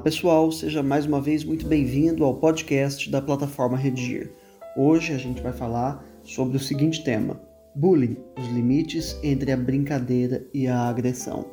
pessoal, seja mais uma vez muito bem-vindo ao podcast da plataforma Redigir. Hoje a gente vai falar sobre o seguinte tema: bullying, os limites entre a brincadeira e a agressão.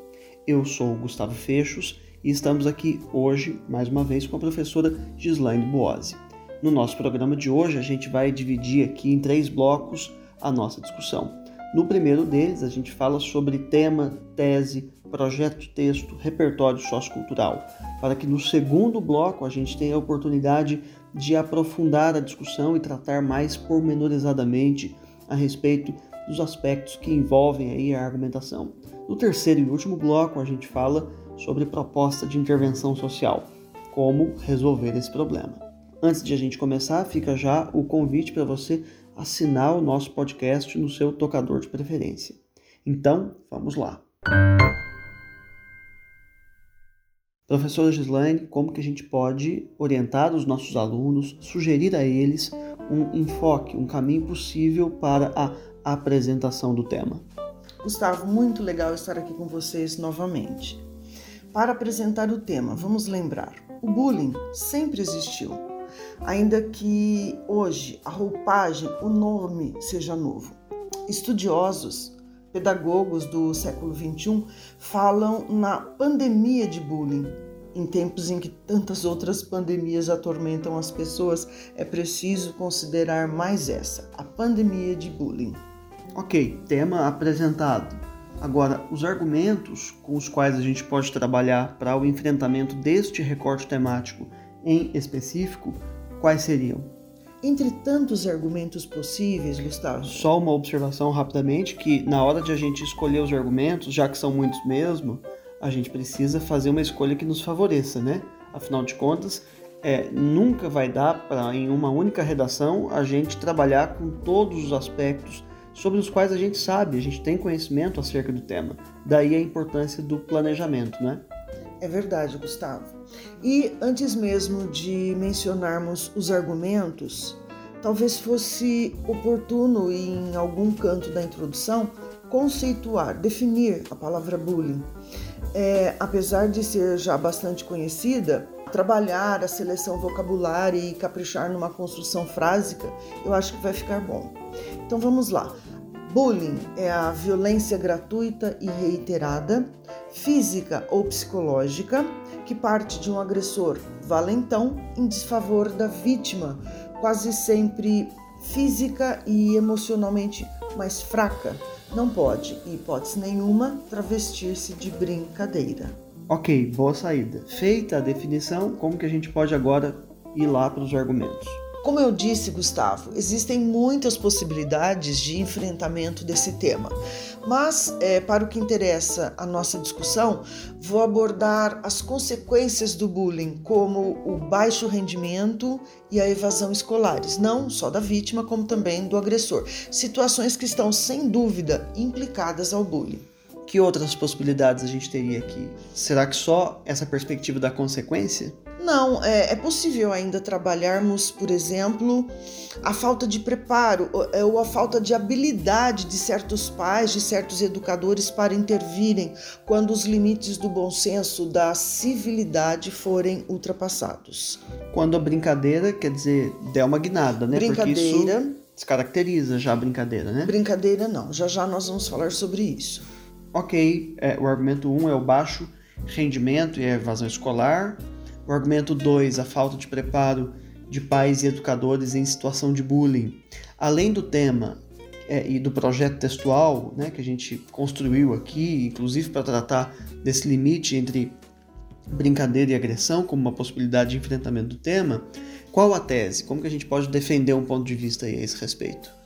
Eu sou o Gustavo Fechos e estamos aqui hoje, mais uma vez, com a professora Gislaine Boazzi. No nosso programa de hoje, a gente vai dividir aqui em três blocos a nossa discussão. No primeiro deles, a gente fala sobre tema, tese, projeto de texto, repertório sociocultural, para que no segundo bloco a gente tenha a oportunidade de aprofundar a discussão e tratar mais pormenorizadamente a respeito dos aspectos que envolvem aí a argumentação. No terceiro e último bloco, a gente fala sobre proposta de intervenção social, como resolver esse problema. Antes de a gente começar, fica já o convite para você assinar o nosso podcast no seu tocador de preferência. Então, vamos lá. Professora Gislaine, como que a gente pode orientar os nossos alunos, sugerir a eles um enfoque, um caminho possível para a apresentação do tema? Gustavo, muito legal estar aqui com vocês novamente. Para apresentar o tema, vamos lembrar: o bullying sempre existiu, ainda que hoje a roupagem, o nome seja novo. Estudiosos pedagogos do século XXI falam na pandemia de bullying. Em tempos em que tantas outras pandemias atormentam as pessoas, é preciso considerar mais essa, a pandemia de bullying. Ok, tema apresentado. Agora, os argumentos com os quais a gente pode trabalhar para o enfrentamento deste recorte temático em específico, quais seriam? Entre tantos argumentos possíveis, Gustavo. Só uma observação rapidamente que na hora de a gente escolher os argumentos, já que são muitos mesmo, a gente precisa fazer uma escolha que nos favoreça, né? Afinal de contas, é, nunca vai dar para em uma única redação a gente trabalhar com todos os aspectos sobre os quais a gente sabe, a gente tem conhecimento acerca do tema. Daí a importância do planejamento, né? É verdade, Gustavo. E antes mesmo de mencionarmos os argumentos, talvez fosse oportuno em algum canto da introdução conceituar, definir a palavra bullying. É, apesar de ser já bastante conhecida, trabalhar a seleção vocabulária e caprichar numa construção frásica, eu acho que vai ficar bom. Então vamos lá. Bullying é a violência gratuita e reiterada, física ou psicológica, que parte de um agressor valentão em desfavor da vítima, quase sempre física e emocionalmente mais fraca. Não pode, em hipótese nenhuma, travestir-se de brincadeira. Ok, boa saída. Feita a definição, como que a gente pode agora ir lá para os argumentos? Como eu disse, Gustavo, existem muitas possibilidades de enfrentamento desse tema, mas é, para o que interessa a nossa discussão, vou abordar as consequências do bullying, como o baixo rendimento e a evasão escolares, não só da vítima, como também do agressor. Situações que estão sem dúvida implicadas ao bullying. Que outras possibilidades a gente teria aqui? Será que só essa perspectiva da consequência? Não, é, é, possível ainda trabalharmos, por exemplo, a falta de preparo é, ou a falta de habilidade de certos pais, de certos educadores para intervirem quando os limites do bom senso, da civilidade forem ultrapassados. Quando a brincadeira, quer dizer, der uma guinada, né? Brincadeira. Porque isso descaracteriza já a brincadeira, né? Brincadeira não, já já nós vamos falar sobre isso. Ok, é, o argumento 1 um é o baixo rendimento e a evasão escolar. O argumento 2, a falta de preparo de pais e educadores em situação de bullying. Além do tema é, e do projeto textual né, que a gente construiu aqui, inclusive para tratar desse limite entre brincadeira e agressão como uma possibilidade de enfrentamento do tema, qual a tese? Como que a gente pode defender um ponto de vista a esse respeito?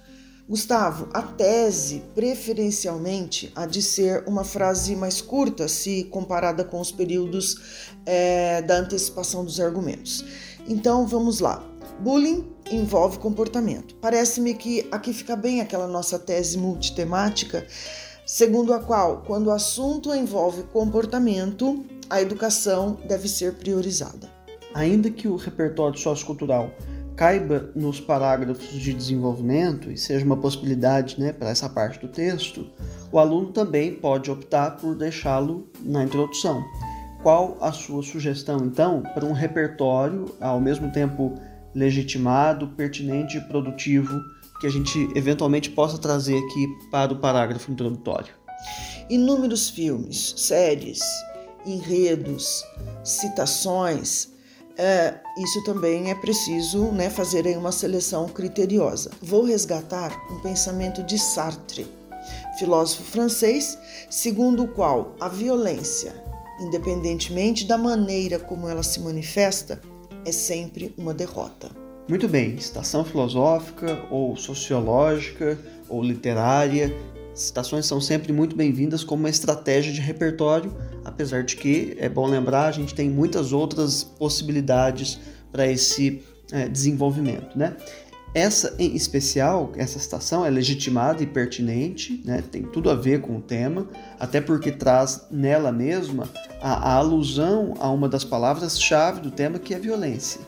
Gustavo, a tese preferencialmente há de ser uma frase mais curta se comparada com os períodos é, da antecipação dos argumentos. Então vamos lá. Bullying envolve comportamento. Parece-me que aqui fica bem aquela nossa tese multitemática, segundo a qual, quando o assunto envolve comportamento, a educação deve ser priorizada. Ainda que o repertório sociocultural caiba nos parágrafos de desenvolvimento e seja uma possibilidade né, para essa parte do texto, o aluno também pode optar por deixá-lo na introdução. qual a sua sugestão, então, para um repertório ao mesmo tempo legitimado, pertinente e produtivo que a gente eventualmente possa trazer aqui para o parágrafo introdutório? Inúmeros filmes, séries, enredos, citações. É, isso também é preciso né, fazer aí uma seleção criteriosa. Vou resgatar um pensamento de Sartre, filósofo francês, segundo o qual a violência, independentemente da maneira como ela se manifesta, é sempre uma derrota. Muito bem, citação filosófica ou sociológica ou literária, citações são sempre muito bem-vindas como uma estratégia de repertório, apesar de que é bom lembrar, a gente tem muitas outras possibilidades para esse é, desenvolvimento, né? Essa em especial, essa citação é legitimada e pertinente, né? tem tudo a ver com o tema, até porque traz nela mesma a, a alusão a uma das palavras-chave do tema, que é violência.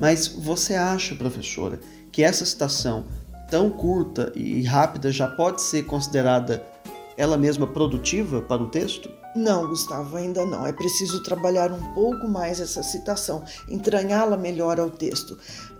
Mas você acha, professora, que essa citação tão curta e rápida já pode ser considerada ela mesma produtiva para o texto? Não, Gustavo, ainda não. É preciso trabalhar um pouco mais essa citação, entranhá-la melhor ao texto.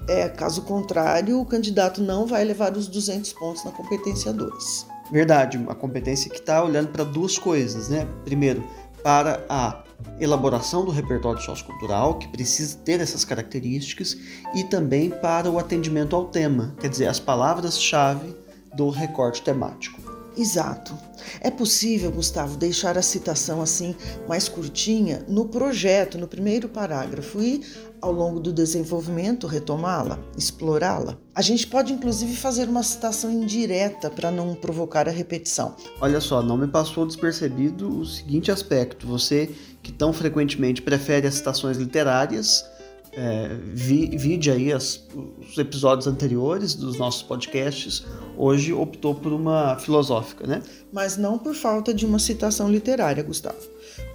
É, caso contrário, o candidato não vai levar os 200 pontos na competência 2. Verdade, uma competência que está olhando para duas coisas, né? Primeiro, para a elaboração do repertório sociocultural, que precisa ter essas características, e também para o atendimento ao tema, quer dizer, as palavras-chave do recorte temático. Exato. É possível, Gustavo, deixar a citação assim mais curtinha no projeto, no primeiro parágrafo, e ao longo do desenvolvimento retomá-la, explorá-la. A gente pode inclusive fazer uma citação indireta para não provocar a repetição. Olha só, não me passou despercebido o seguinte aspecto: você que tão frequentemente prefere as citações literárias é, vi, vide aí as, os episódios anteriores dos nossos podcasts, hoje optou por uma filosófica, né? Mas não por falta de uma citação literária, Gustavo.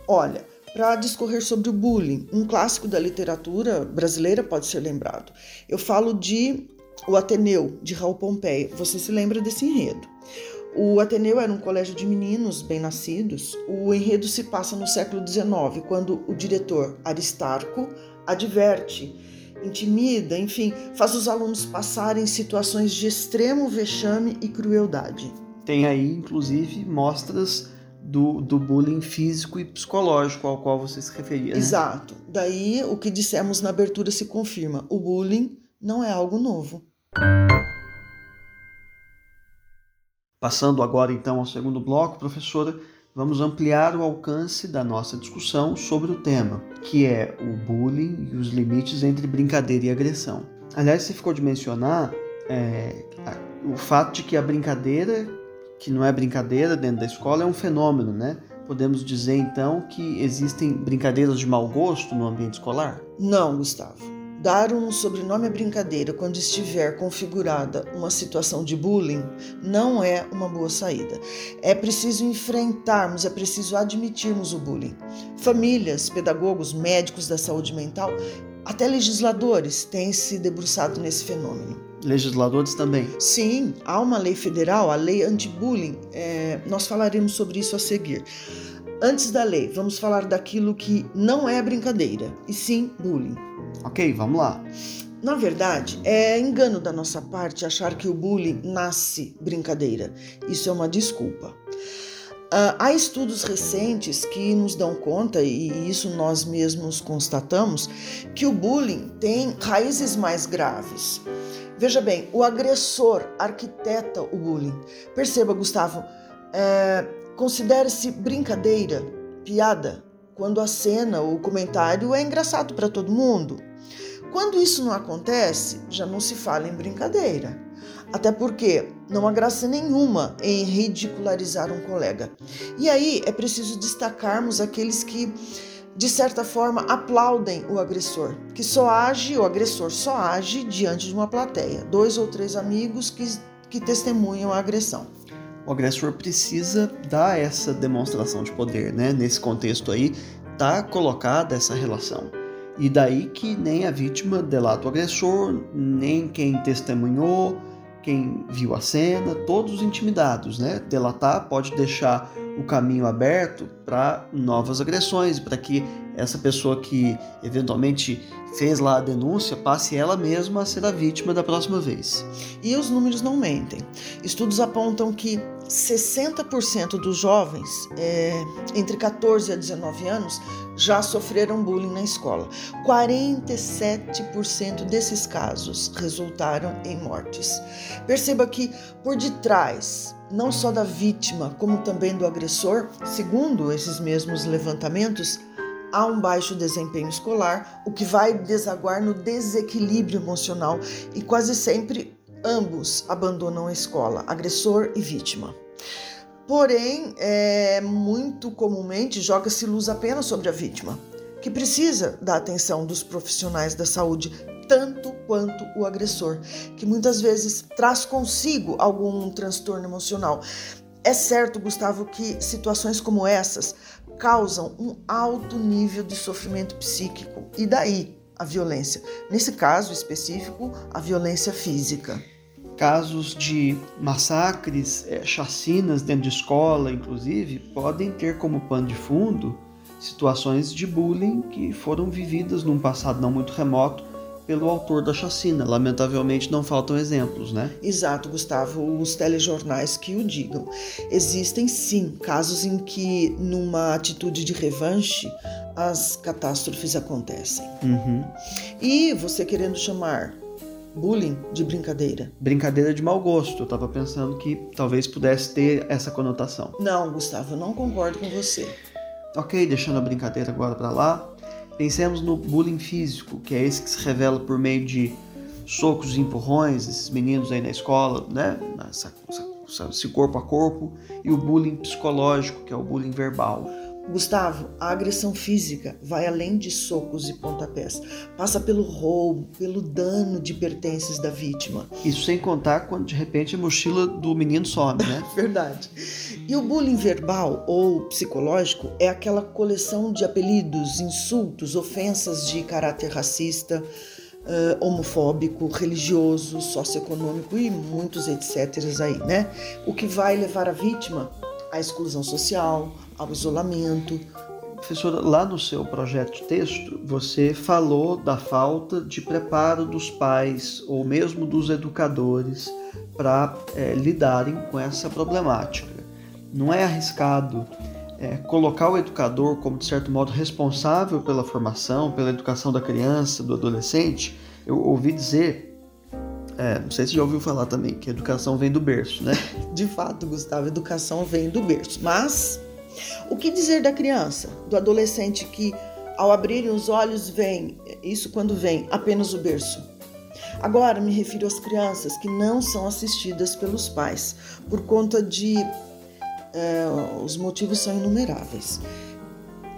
Olha, para discorrer sobre o bullying, um clássico da literatura brasileira pode ser lembrado. Eu falo de O Ateneu, de Raul Pompeia. Você se lembra desse enredo? O Ateneu era um colégio de meninos bem-nascidos. O enredo se passa no século XIX, quando o diretor Aristarco adverte, intimida, enfim, faz os alunos passarem situações de extremo vexame e crueldade. Tem aí, inclusive, mostras do, do bullying físico e psicológico ao qual você se referia. Né? Exato. Daí o que dissemos na abertura se confirma: o bullying não é algo novo. Passando agora então ao segundo bloco, professora, vamos ampliar o alcance da nossa discussão sobre o tema, que é o bullying e os limites entre brincadeira e agressão. Aliás, você ficou de mencionar é, o fato de que a brincadeira, que não é brincadeira dentro da escola, é um fenômeno, né? Podemos dizer então que existem brincadeiras de mau gosto no ambiente escolar? Não, Gustavo. Dar um sobrenome à brincadeira quando estiver configurada uma situação de bullying não é uma boa saída. É preciso enfrentarmos, é preciso admitirmos o bullying. Famílias, pedagogos, médicos da saúde mental, até legisladores têm se debruçado nesse fenômeno. Legisladores também? Sim, há uma lei federal, a Lei Anti-Bullying. É, nós falaremos sobre isso a seguir. Antes da lei, vamos falar daquilo que não é brincadeira, e sim bullying. Ok, vamos lá. Na verdade, é engano da nossa parte achar que o bullying nasce brincadeira. Isso é uma desculpa. Uh, há estudos recentes que nos dão conta, e isso nós mesmos constatamos, que o bullying tem raízes mais graves. Veja bem, o agressor arquiteta o bullying. Perceba, Gustavo, é, considere-se brincadeira, piada, quando a cena ou o comentário é engraçado para todo mundo. Quando isso não acontece, já não se fala em brincadeira. Até porque não há graça nenhuma em ridicularizar um colega. E aí é preciso destacarmos aqueles que, de certa forma, aplaudem o agressor, que só age, o agressor só age diante de uma plateia, dois ou três amigos que, que testemunham a agressão o agressor precisa dar essa demonstração de poder, né? Nesse contexto aí, tá colocada essa relação. E daí que nem a vítima delata o agressor, nem quem testemunhou, quem viu a cena, todos intimidados, né? Delatar pode deixar o caminho aberto para novas agressões, para que essa pessoa que eventualmente fez lá a denúncia passe ela mesma a ser a vítima da próxima vez. E os números não mentem. Estudos apontam que 60% dos jovens é, entre 14 a 19 anos já sofreram bullying na escola. 47% desses casos resultaram em mortes. Perceba que por detrás, não só da vítima, como também do agressor, segundo esses mesmos levantamentos, há um baixo desempenho escolar, o que vai desaguar no desequilíbrio emocional e quase sempre ambos abandonam a escola, agressor e vítima. Porém, é, muito comumente joga-se luz apenas sobre a vítima, que precisa da atenção dos profissionais da saúde tanto quanto o agressor, que muitas vezes traz consigo algum transtorno emocional. É certo, Gustavo, que situações como essas causam um alto nível de sofrimento psíquico e daí a violência. Nesse caso específico, a violência física casos de massacres, é, chacinas dentro de escola, inclusive, podem ter como pano de fundo situações de bullying que foram vividas num passado não muito remoto pelo autor da chacina. Lamentavelmente não faltam exemplos, né? Exato, Gustavo, os telejornais que o digam. Existem sim casos em que, numa atitude de revanche, as catástrofes acontecem. Uhum. E você querendo chamar bullying de brincadeira. Brincadeira de mau gosto. Eu estava pensando que talvez pudesse ter essa conotação. Não, Gustavo, eu não concordo com você. Ok, deixando a brincadeira agora para lá. Pensemos no bullying físico, que é esse que se revela por meio de socos e empurrões, esses meninos aí na escola, né? Essa, essa, esse corpo a corpo. E o bullying psicológico, que é o bullying verbal. Gustavo, a agressão física vai além de socos e pontapés. Passa pelo roubo, pelo dano de pertences da vítima. Isso sem contar quando de repente a mochila do menino some, né? Verdade. E o bullying verbal ou psicológico é aquela coleção de apelidos, insultos, ofensas de caráter racista, uh, homofóbico, religioso, socioeconômico e muitos etc. aí, né? O que vai levar a vítima à exclusão social, ao isolamento. Professora, lá no seu projeto texto, você falou da falta de preparo dos pais ou mesmo dos educadores para é, lidarem com essa problemática. Não é arriscado é, colocar o educador como, de certo modo, responsável pela formação, pela educação da criança, do adolescente? Eu ouvi dizer é, não sei se já ouviu falar também que educação vem do berço, né? De fato, Gustavo, educação vem do berço. Mas o que dizer da criança, do adolescente que, ao abrirem os olhos, vem, isso quando vem, apenas o berço? Agora me refiro às crianças que não são assistidas pelos pais, por conta de. É, os motivos são inumeráveis.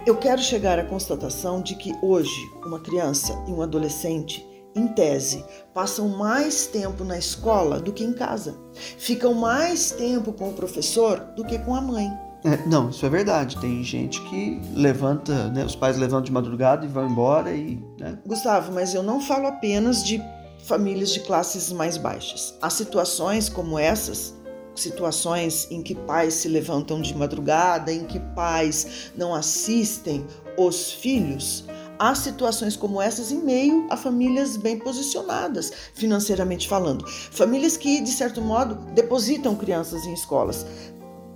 Eu quero chegar à constatação de que hoje uma criança e um adolescente, em tese, passam mais tempo na escola do que em casa, ficam mais tempo com o professor do que com a mãe. É, não, isso é verdade. Tem gente que levanta, né, os pais levantam de madrugada e vão embora e. Né? Gustavo, mas eu não falo apenas de famílias de classes mais baixas. Há situações como essas, situações em que pais se levantam de madrugada, em que pais não assistem os filhos. Há situações como essas em meio a famílias bem posicionadas, financeiramente falando. Famílias que, de certo modo, depositam crianças em escolas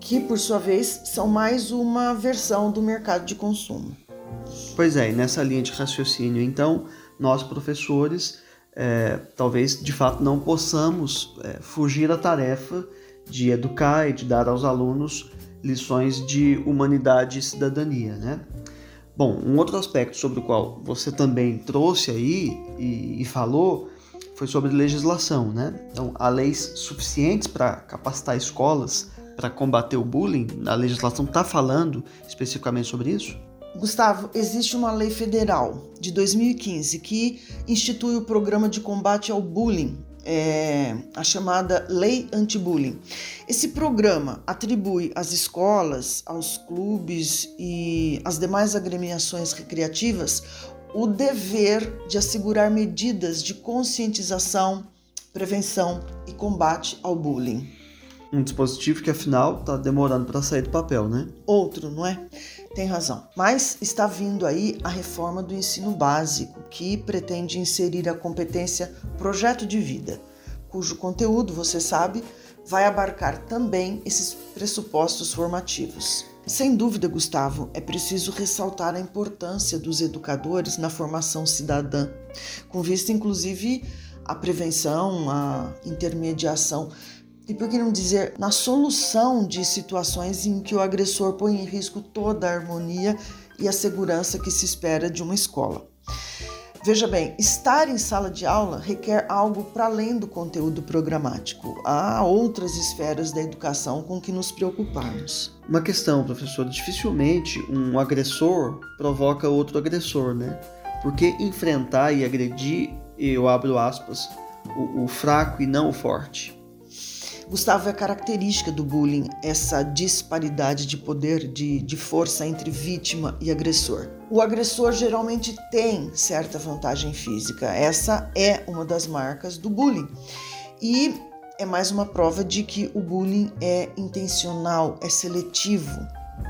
que por sua vez são mais uma versão do mercado de consumo. Pois é, e nessa linha de raciocínio, então, nós professores é, talvez de fato não possamos é, fugir da tarefa de educar e de dar aos alunos lições de humanidade e cidadania, né? Bom, um outro aspecto sobre o qual você também trouxe aí e, e falou foi sobre legislação, né? Então, há leis suficientes para capacitar escolas para combater o bullying? A legislação está falando especificamente sobre isso? Gustavo, existe uma lei federal de 2015 que institui o programa de combate ao bullying, é, a chamada Lei Anti-Bullying. Esse programa atribui às escolas, aos clubes e às demais agremiações recreativas o dever de assegurar medidas de conscientização, prevenção e combate ao bullying. Um dispositivo que afinal está demorando para sair do papel, né? Outro, não é? Tem razão. Mas está vindo aí a reforma do ensino básico, que pretende inserir a competência projeto de vida, cujo conteúdo, você sabe, vai abarcar também esses pressupostos formativos. Sem dúvida, Gustavo, é preciso ressaltar a importância dos educadores na formação cidadã, com vista inclusive à prevenção, à intermediação e por que não dizer na solução de situações em que o agressor põe em risco toda a harmonia e a segurança que se espera de uma escola. Veja bem, estar em sala de aula requer algo para além do conteúdo programático. Há outras esferas da educação com que nos preocuparmos. Uma questão, professor: dificilmente um agressor provoca outro agressor, né? Porque enfrentar e agredir, eu abro aspas, o, o fraco e não o forte. Gustavo, é característica do bullying essa disparidade de poder, de, de força entre vítima e agressor. O agressor geralmente tem certa vantagem física, essa é uma das marcas do bullying. E é mais uma prova de que o bullying é intencional, é seletivo.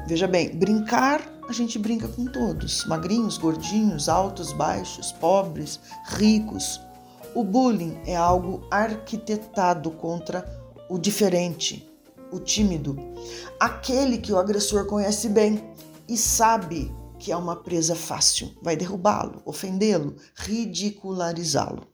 Veja bem, brincar a gente brinca com todos: magrinhos, gordinhos, altos, baixos, pobres, ricos. O bullying é algo arquitetado contra o diferente, o tímido, aquele que o agressor conhece bem e sabe que é uma presa fácil, vai derrubá-lo, ofendê-lo, ridicularizá-lo.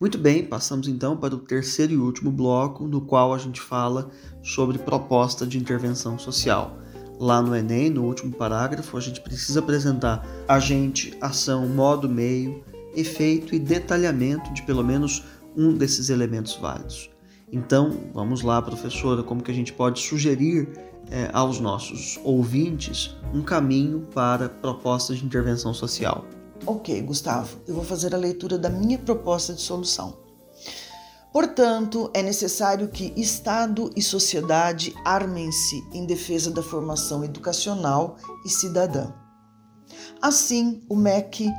Muito bem, passamos então para o terceiro e último bloco, no qual a gente fala sobre proposta de intervenção social. Lá no Enem, no último parágrafo, a gente precisa apresentar agente, ação, modo, meio, efeito e detalhamento de pelo menos um desses elementos válidos. Então, vamos lá, professora, como que a gente pode sugerir é, aos nossos ouvintes um caminho para propostas de intervenção social? Ok, Gustavo, eu vou fazer a leitura da minha proposta de solução. Portanto, é necessário que Estado e sociedade armem-se em defesa da formação educacional e cidadã. Assim, o MEC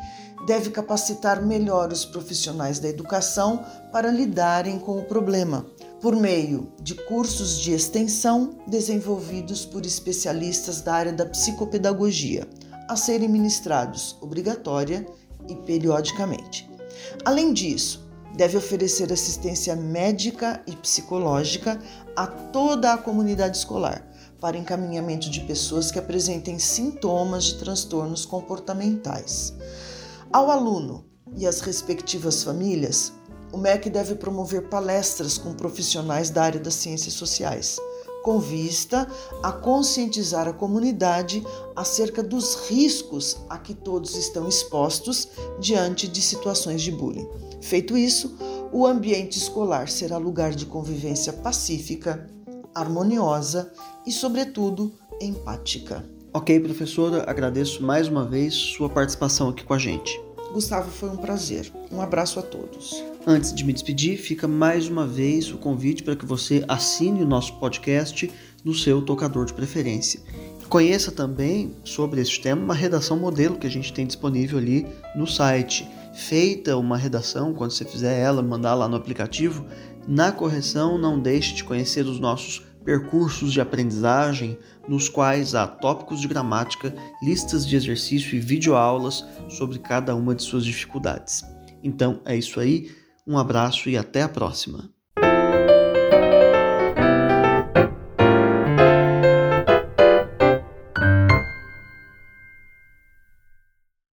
deve capacitar melhor os profissionais da educação para lidarem com o problema, por meio de cursos de extensão desenvolvidos por especialistas da área da psicopedagogia, a serem ministrados obrigatória e periodicamente. Além disso, deve oferecer assistência médica e psicológica a toda a comunidade escolar para encaminhamento de pessoas que apresentem sintomas de transtornos comportamentais. Ao aluno e às respectivas famílias, o MEC deve promover palestras com profissionais da área das ciências sociais, com vista a conscientizar a comunidade acerca dos riscos a que todos estão expostos diante de situações de bullying. Feito isso, o ambiente escolar será lugar de convivência pacífica, harmoniosa e, sobretudo, empática. Ok, professora, agradeço mais uma vez sua participação aqui com a gente. Gustavo, foi um prazer. Um abraço a todos. Antes de me despedir, fica mais uma vez o convite para que você assine o nosso podcast no seu tocador de preferência. Conheça também sobre este tema uma redação modelo que a gente tem disponível ali no site. Feita uma redação, quando você fizer ela, mandar lá no aplicativo, na correção não deixe de conhecer os nossos percursos de aprendizagem, nos quais há tópicos de gramática, listas de exercício e videoaulas sobre cada uma de suas dificuldades. Então é isso aí, um abraço e até a próxima!